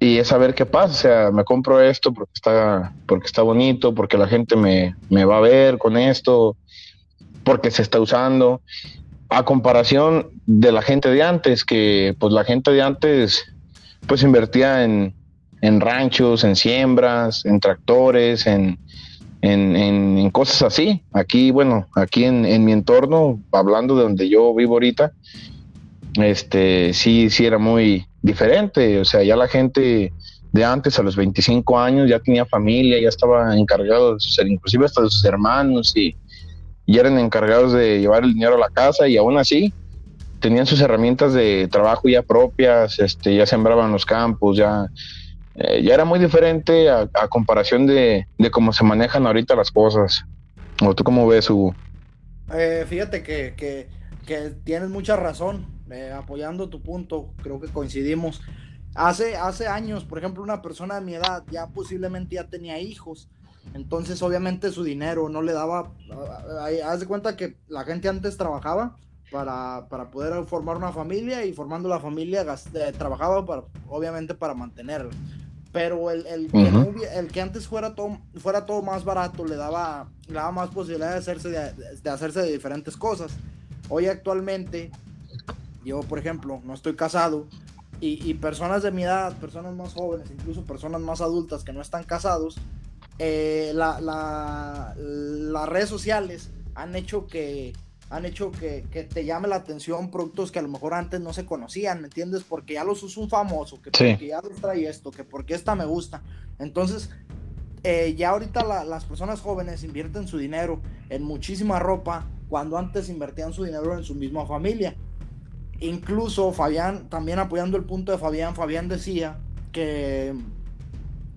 y es saber qué pasa, o sea, me compro esto porque está, porque está bonito, porque la gente me, me va a ver con esto, porque se está usando a comparación de la gente de antes, que pues la gente de antes pues invertía en, en ranchos, en siembras, en tractores, en, en, cosas así. Aquí, bueno, aquí en, en, mi entorno, hablando de donde yo vivo ahorita, este sí, sí era muy diferente. O sea, ya la gente de antes, a los 25 años, ya tenía familia, ya estaba encargado de sus, inclusive hasta de sus hermanos y y eran encargados de llevar el dinero a la casa y aún así tenían sus herramientas de trabajo ya propias, este, ya sembraban los campos, ya, eh, ya era muy diferente a, comparación de, cómo se manejan ahorita las cosas. ¿O tú cómo ves, Hugo? Eh, fíjate que, que, tienes mucha razón, eh, apoyando tu punto, creo que coincidimos. hace, hace años, por ejemplo, una persona de mi edad ya posiblemente ya tenía hijos. Entonces, obviamente, su dinero no le daba. Haz de cuenta que la gente antes trabajaba para, para poder formar una familia y formando la familia eh, trabajaba para, obviamente para mantenerla. Pero el, el, que el, que antes fuera todo, fuera todo más barato le daba, le daba más posibilidad de hacerse de, de hacerse de diferentes cosas. Hoy actualmente, yo por ejemplo, no estoy casado, y, personas de mi edad, personas más jóvenes, incluso personas más adultas que no están casados, eh, la, las redes sociales han hecho que han hecho que, te llame la atención productos que a lo mejor antes no se conocían, ¿me entiendes? Porque ya los usa un famoso, que porque ya los trae esto, que porque esta me gusta. Entonces, eh, ya ahorita las personas jóvenes invierten su dinero en muchísima ropa cuando antes invertían su dinero en su misma familia. Incluso Fabián, también apoyando el punto de Fabián, Fabián decía que,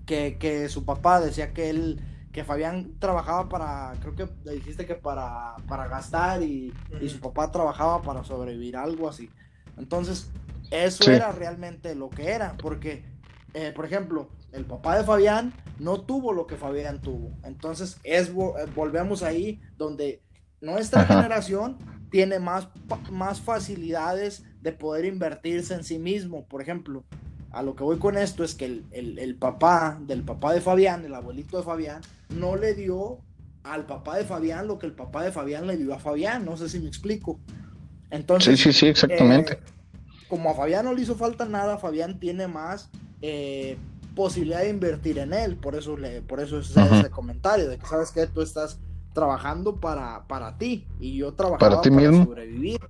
que, su papá decía que él, que Fabián trabajaba para, creo que le dijiste que para, para gastar y, su papá trabajaba para sobrevivir, algo así. Entonces, eso era realmente lo que era, porque, eh, por ejemplo, el papá de Fabián no tuvo lo que Fabián tuvo. Entonces, es, eh, volvemos ahí donde nuestra generación tiene más, más facilidades de poder invertirse en sí mismo. Por ejemplo, a lo que voy con esto es que el, papá del papá de Fabián, el abuelito de Fabián, no le dio al papá de Fabián lo que el papá de Fabián le dio a Fabián. No sé si me explico. Entonces, sí, sí, sí, exactamente. Eh, como a Fabián no le hizo falta nada, Fabián tiene más eh, posibilidad de invertir en él. Por eso, le, por eso es ese comentario de que sabes que tú estás trabajando para, para ti y yo trabajaba para, sobrevivir.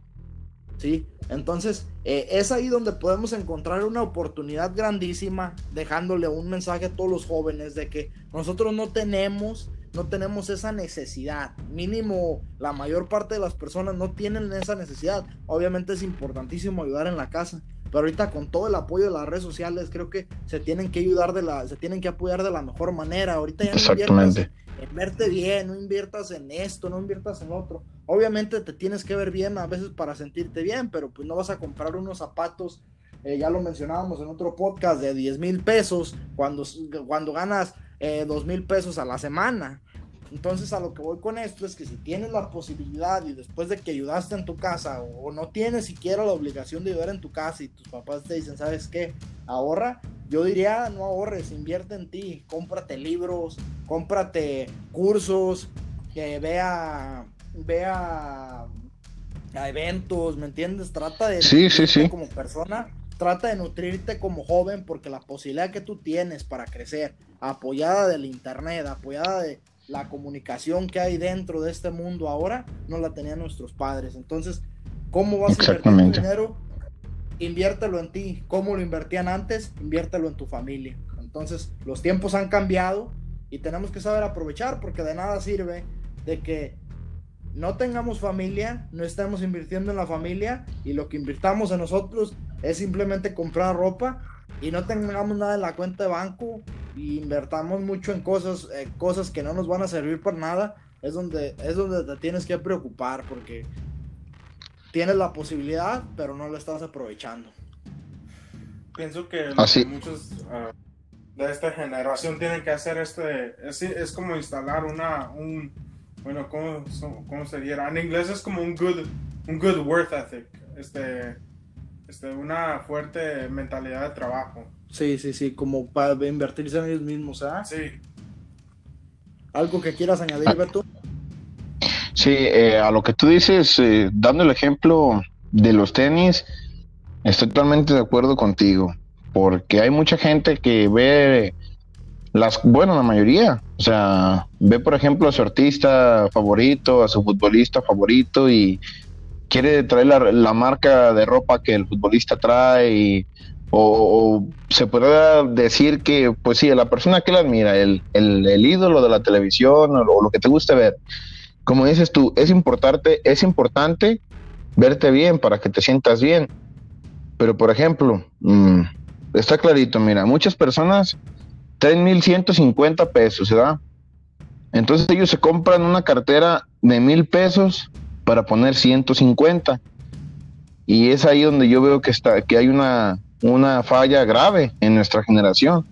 ¿Sí? Entonces, eh, es ahí donde podemos encontrar una oportunidad grandísima, dejándole un mensaje a todos los jóvenes de que nosotros no tenemos, no tenemos esa necesidad. Mínimo, la mayor parte de las personas no tienen esa necesidad. Obviamente es importantísimo ayudar en la casa, pero ahorita con todo el apoyo de las redes sociales, creo que se tienen que ayudar de la, se tienen que apoyar de la mejor manera. Ahorita ya no Exactamente en verte bien, no inviertas en esto, no inviertas en otro. Obviamente te tienes que ver bien a veces para sentirte bien, pero pues no vas a comprar unos zapatos, eh, ya lo mencionábamos en otro podcast, de 10 mil pesos cuando, cuando ganas eh, 2 mil pesos a la semana. Entonces a lo que voy con esto es que si tienes la posibilidad y después de que ayudaste en tu casa o, no tienes siquiera la obligación de ayudar en tu casa y tus papás te dicen, ¿sabes qué? Ahorra. Yo diría, no ahorres, invierte en ti, cómprate libros, cómprate cursos, que vea, vea a eventos, ¿me entiendes? Trata de sí, sí, sí. como persona, trata de nutrirte como joven porque la posibilidad que tú tienes para crecer, apoyada del internet, apoyada de la comunicación que hay dentro de este mundo ahora no la tenían nuestros padres. Entonces, ¿cómo vas a invertir tu dinero? Inviértelo en ti. ¿Cómo lo invertían antes? Inviértelo en tu familia. Entonces, los tiempos han cambiado y tenemos que saber aprovechar porque de nada sirve de que no tengamos familia, no estemos invirtiendo en la familia y lo que invirtamos en nosotros es simplemente comprar ropa y no tengamos nada en la cuenta de banco invertamos mucho en cosas, eh, cosas que no nos van a servir para nada, es donde, es donde te tienes que preocupar porque tienes la posibilidad, pero no la estás aprovechando. Pienso que muchos ah, de esta generación tienen que hacer este, es, es como instalar una, un, bueno, ¿cómo, ¿cómo se diera? En inglés es como un good, un good worth ethic, este, este, una fuerte mentalidad de trabajo. Sí, sí, sí, como para invertirse en ellos mismos, ¿ah? Sí. ¿Algo que quieras añadir, ah. Beto? Sí, eh, a lo que tú dices, eh, dando el ejemplo de los tenis, estoy totalmente de acuerdo contigo, porque hay mucha gente que ve las, bueno, la mayoría, o sea, ve por ejemplo a su artista favorito, a su futbolista favorito y quiere traer la, marca de ropa que el futbolista trae o, se puede decir que, pues sí, la persona que la admira, el, el, ídolo de la televisión o, lo que te guste ver, como dices tú, es importante, es importante verte bien para que te sientas bien. Pero, por ejemplo, mm, está clarito, mira, muchas personas traen 1150 pesos, ¿verdad? Entonces ellos se compran una cartera de mil pesos para poner 150. Y es ahí donde yo veo que está, que hay una, una falla grave en nuestra generación.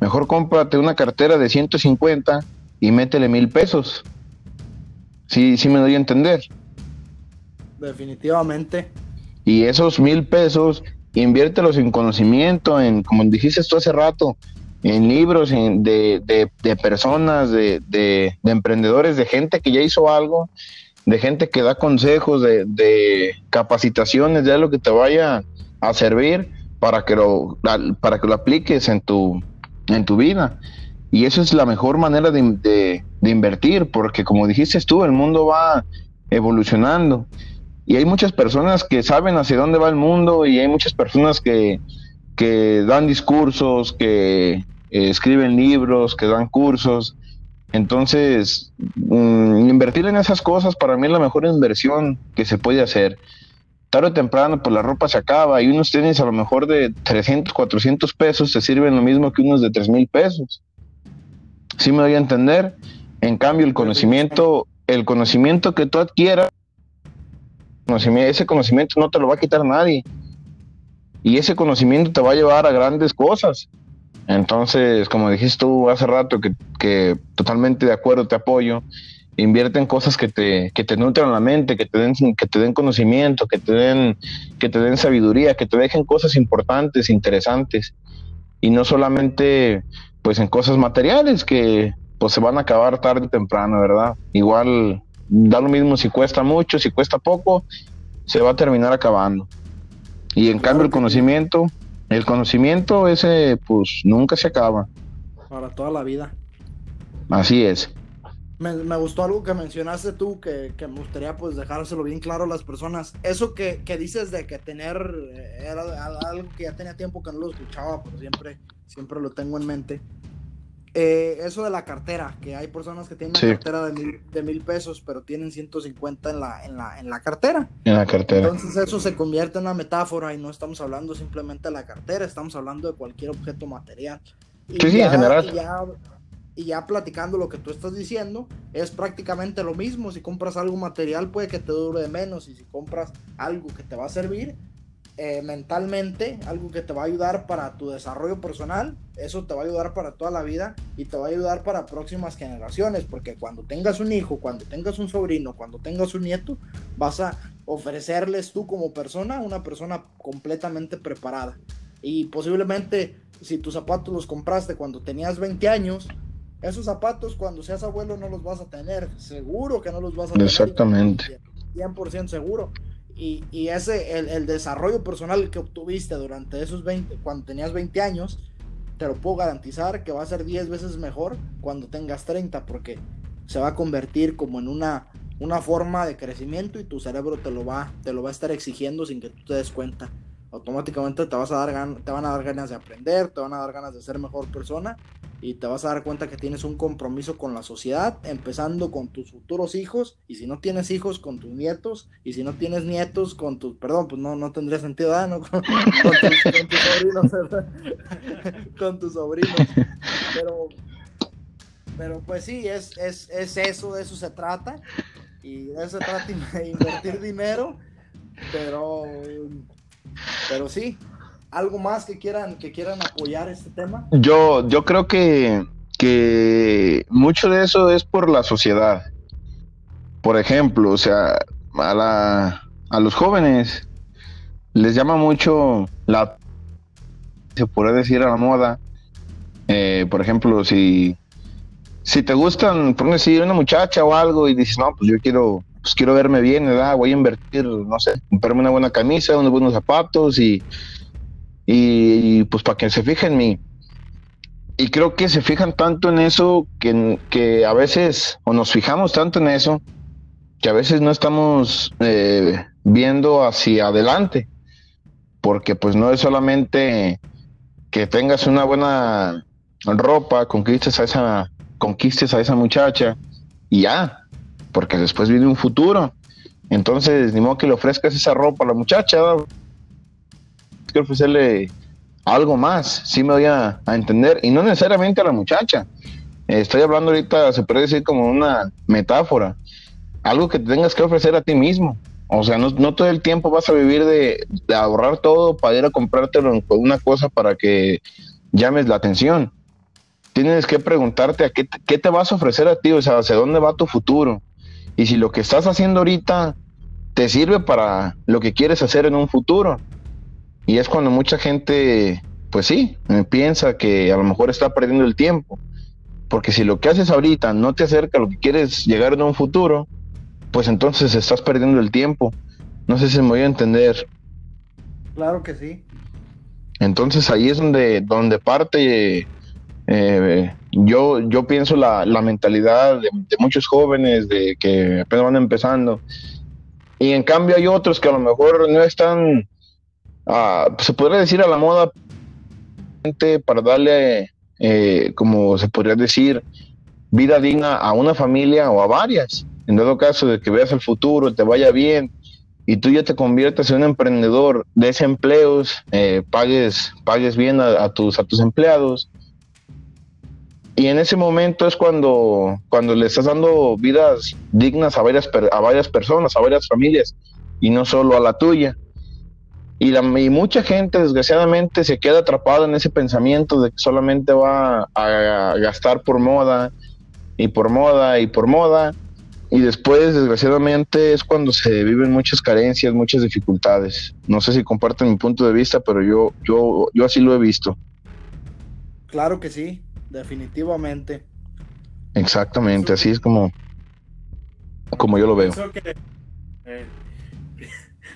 Mejor cómprate una cartera de 150 y métele mil pesos. Sí, sí me doy a entender. Definitivamente. Y esos mil pesos, inviértelos en conocimiento, en, como dijiste tú hace rato, en libros de, de, personas, de, de, emprendedores, de gente que ya hizo algo, de gente que da consejos, de, capacitaciones, de algo que te vaya a servir para que lo, para que lo apliques en tu, en tu vida. Y eso es la mejor manera de, invertir, porque como dijiste tú, el mundo va evolucionando. Y hay muchas personas que saben hacia dónde va el mundo y hay muchas personas que, que dan discursos, que eh, escriben libros, que dan cursos. Entonces, mm, invertir en esas cosas para mí es la mejor inversión que se puede hacer. Tarde o temprano, pues la ropa se acaba y unos tenis a lo mejor de 300, 400 pesos te sirven lo mismo que unos de 3 mil pesos. ¿Sí me doy a entender? En cambio, el conocimiento, el conocimiento que tú adquieras, ese conocimiento no te lo va a quitar nadie. Y ese conocimiento te va a llevar a grandes cosas. Entonces, como dijiste tú hace rato, que, totalmente de acuerdo, te apoyo, invierte en cosas que te, que te nutran la mente, que te den, que te den conocimiento, que te den, que te den sabiduría, que te dejen cosas importantes, interesantes. Y no solamente pues en cosas materiales que pues se van a acabar tarde o temprano, ¿verdad? Igual da lo mismo si cuesta mucho, si cuesta poco, se va a terminar acabando. Y en cambio el conocimiento, el conocimiento ese pues nunca se acaba. Para toda la vida. Así es. Me, gustó algo que mencionaste tú, que, me gustaría pues dejárselo bien claro a las personas. Eso que, dices de que tener, eh, era algo que ya tenía tiempo que no lo escuchaba, pero siempre, siempre lo tengo en mente. Eh, eso de la cartera, que hay personas que tienen una cartera de mil, de mil pesos, pero tienen 150 en la, en, la, en la cartera. En la cartera. Entonces eso se convierte en una metáfora y no estamos hablando simplemente de la cartera, estamos hablando de cualquier objeto material. Y sí, en general. Y ya, y ya platicando lo que tú estás diciendo, es prácticamente lo mismo. Si compras algo material puede que te dure menos y si compras algo que te va a servir, eh, mentalmente, algo que te va a ayudar para tu desarrollo personal, eso te va a ayudar para toda la vida y te va a ayudar para próximas generaciones, porque cuando tengas un hijo, cuando tengas un sobrino, cuando tengas un nieto, vas a ofrecerles tú como persona una persona completamente preparada. Y posiblemente si tus zapatos los compraste cuando tenías 20 años, esos zapatos cuando seas abuelo no los vas a tener, seguro que no los vas a tener. Exactamente. 100% seguro y, y ese, el, el, desarrollo personal que obtuviste durante esos 20, cuando tenías 20 años, te lo puedo garantizar que va a ser 10 veces mejor cuando tengas 30, porque se va a convertir como en una, una forma de crecimiento y tu cerebro te lo, va, te lo va a estar exigiendo sin que tú te des cuenta automáticamente te, vas a dar te van a dar ganas de aprender, te van a dar ganas de ser mejor persona y te vas a dar cuenta que tienes un compromiso con la sociedad, empezando con tus futuros hijos y si no tienes hijos con tus nietos y si no tienes nietos con tus, perdón, pues no, no tendría sentido, ¿no? (laughs) Con, tus, sobrinos, (laughs) con tus sobrinos, pero, pero pues sí, es, es, es eso, de eso se trata y de eso se trata (laughs) invertir dinero, pero pero sí, algo más que quieran que quieran apoyar este tema. Yo yo creo que que mucho de eso es por la sociedad. Por ejemplo, o sea, a la a los jóvenes les llama mucho la se puede decir a la moda. Eh, por ejemplo, si si te gustan, por decir una muchacha o algo y dices, no, pues yo quiero pues quiero verme bien, ¿verdad? Voy a invertir, no sé, comprarme una buena camisa, unos buenos zapatos y, y, pues para que se fijen en mí. Y creo que se fijan tanto en eso que, que a veces, o nos fijamos tanto en eso, que a veces no estamos eh, viendo hacia adelante. Porque pues no es solamente que tengas una buena ropa, conquistes a esa, conquistes a esa muchacha y ya, porque después viene un futuro. Entonces, ni modo que le ofrezcas esa ropa a la muchacha, que ofrecerle algo más, sí me voy a, entender, y no necesariamente a la muchacha. estoy hablando ahorita, se puede decir como una metáfora, algo que te tengas que ofrecer a ti mismo, O sea, no, todo el tiempo vas a vivir de, ahorrar todo para ir a comprarte una cosa para que llames la atención. Tienes que preguntarte a qué, qué te vas a ofrecer a ti, o sea, hacia dónde va tu futuro. Y si lo que estás haciendo ahorita te sirve para lo que quieres hacer en un futuro. Y es cuando mucha gente, pues sí, piensa que a lo mejor está perdiendo el tiempo. Porque si lo que haces ahorita no te acerca a lo que quieres llegar en un futuro, pues entonces estás perdiendo el tiempo. No sé si me voy a entender. Claro que sí. Entonces ahí es donde, donde parte, eh, yo, yo pienso la, mentalidad de, muchos jóvenes de que apenas van empezando. Y en cambio hay otros que a lo mejor no están, ah, se podría decir a la moda, para darle eh, como se podría decir, vida digna a una familia o a varias. En dado caso de que veas el futuro, te vaya bien y tú ya te conviertas en un emprendedor, de ese empleos, eh, pagues, pagues bien a, tus, a tus empleados. Y en ese momento es cuando, cuando le estás dando vidas dignas a varias, a varias personas, a varias familias, y no solo a la tuya. Y, la, mucha gente, desgraciadamente, se queda atrapada en ese pensamiento de que solamente va a, gastar por moda y por moda y por moda. Y después, desgraciadamente, es cuando se viven muchas carencias, muchas dificultades. No sé si comparten mi punto de vista, pero yo, yo, yo así lo he visto. Claro que sí, definitivamente. Exactamente, así es como, como yo lo veo. Eh,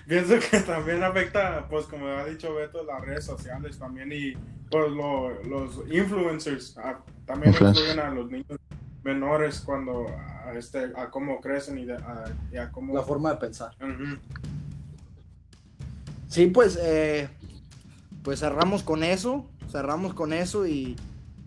pienso que también afecta, pues como ha dicho Beto, las redes sociales también y pues los influencers ah, también influyen a los niños menores cuando a, este, a cómo crecen y, a, cómo... La forma de pensar. Sí, pues, eh, pues cerramos con eso, cerramos con eso y,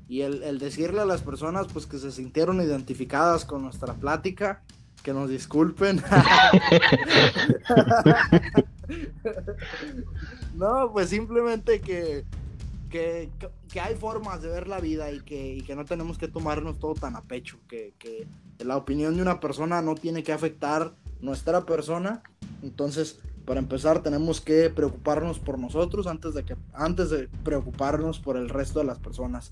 y el, el decirle a las personas pues que se sintieron identificadas con nuestra plática que nos disculpen. (laughs) no, pues simplemente que, que, hay formas de ver la vida y que, que, no tenemos que tomarnos todo tan a pecho, que, que la opinión de una persona no tiene que afectar nuestra persona. Entonces, para empezar, tenemos que preocuparnos por nosotros antes de, que, antes de preocuparnos por el resto de las personas.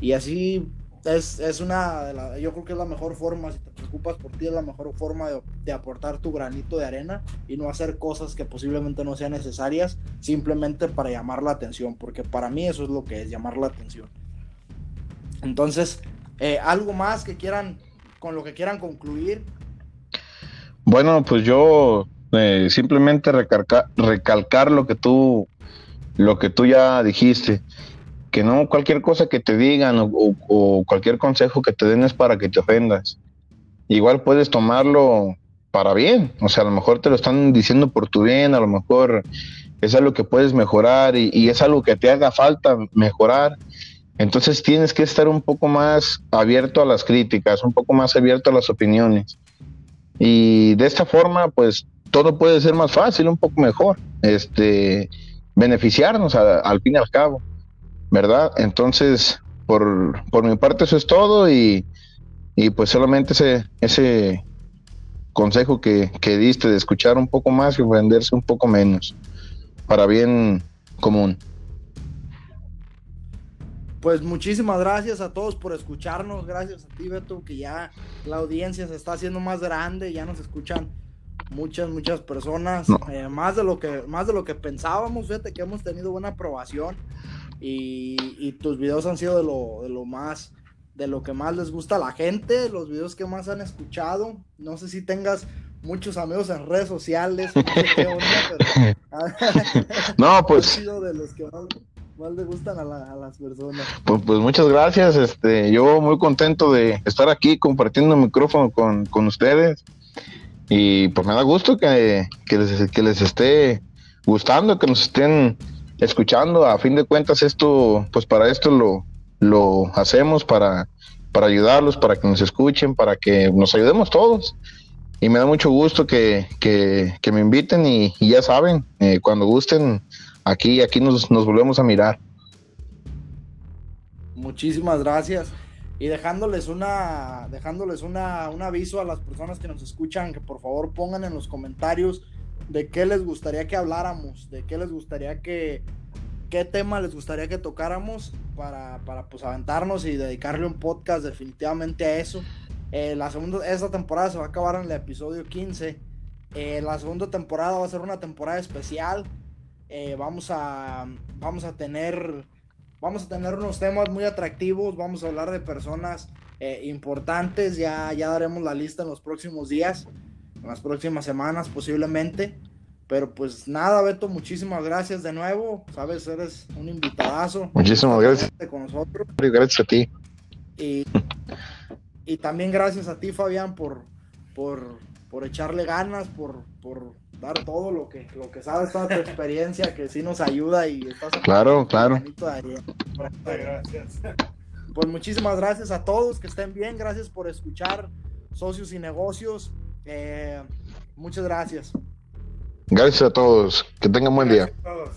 Y así es, una, de yo creo que es la mejor forma, si te preocupas por ti, es la mejor forma de, aportar tu granito de arena y no hacer cosas que posiblemente no sean necesarias simplemente para llamar la atención, porque para mí eso es lo que es, llamar la atención. Entonces, eh, algo más que quieran, con lo que quieran concluir. Bueno, pues yo eh, simplemente recalcar, recalcar lo que tú, lo que tú ya dijiste que no cualquier cosa que te digan o, cualquier consejo que te den es para que te ofendas. Igual puedes tomarlo para bien, o sea, a lo mejor te lo están diciendo por tu bien, a lo mejor es algo que puedes mejorar y, es algo que te haga falta mejorar. Entonces tienes que estar un poco más abierto a las críticas, un poco más abierto a las opiniones. Y de esta forma, pues todo puede ser más fácil, un poco mejor, este, beneficiarnos al fin y al cabo. ¿Verdad? Entonces, por, por mi parte eso es todo y, y pues solamente ese, ese consejo que, que, diste de escuchar un poco más y venderse un poco menos, para bien común. Pues muchísimas gracias a todos por escucharnos, gracias a ti Beto, que ya la audiencia se está haciendo más grande, ya nos escuchan muchas, muchas personas, eh, más de lo que, más de lo que pensábamos, fíjate que hemos tenido buena aprobación y, tus videos han sido de lo, de lo más de lo que más les gusta a la gente, los videos que más han escuchado. No sé si tengas muchos amigos en redes sociales. No, (laughs) (laughs) pues. de los que más, les gustan a, las personas. Pues, pues, muchas gracias. Este, yo muy contento de estar aquí compartiendo el micrófono con, con ustedes. Y pues me da gusto que, que, les, que les esté gustando, que nos estén escuchando. A fin de cuentas, esto, pues para esto lo, lo hacemos, para, para ayudarlos, para que nos escuchen, para que nos ayudemos todos. Y me da mucho gusto que, que, me inviten y, ya saben, eh, cuando gusten, aquí, aquí nos, nos volvemos a mirar. Muchísimas gracias. Y dejándoles una, dejándoles una, un aviso a las personas que nos escuchan, que por favor pongan en los comentarios de qué les gustaría que habláramos, de qué les gustaría que, qué tema les gustaría que tocáramos para, para pues aventarnos y dedicarle un podcast definitivamente a eso. Eh, la segunda, esta temporada se va a acabar en el episodio 15. Eh, la segunda temporada va a ser una temporada especial. Eh, vamos a vamos a tener vamos a tener unos temas muy atractivos. Vamos a hablar de personas importantes. Ya, ya daremos la lista en los próximos días en las próximas semanas posiblemente. Pero pues nada, Beto, muchísimas gracias de nuevo. Sabes, eres un invitadazo. Muchísimas gracias. Con nosotros. Gracias a ti. Y, y también gracias a ti, Fabián, por, por, por echarle ganas, por, por dar todo lo que, lo que sabes, toda tu (laughs) experiencia, que sí nos ayuda y estás Claro, claro. Gracias. Pues muchísimas gracias a todos, que estén bien, gracias por escuchar Socios y Negocios. Eh, muchas gracias. Gracias a todos. Que tengan buen Gracias día. a todos.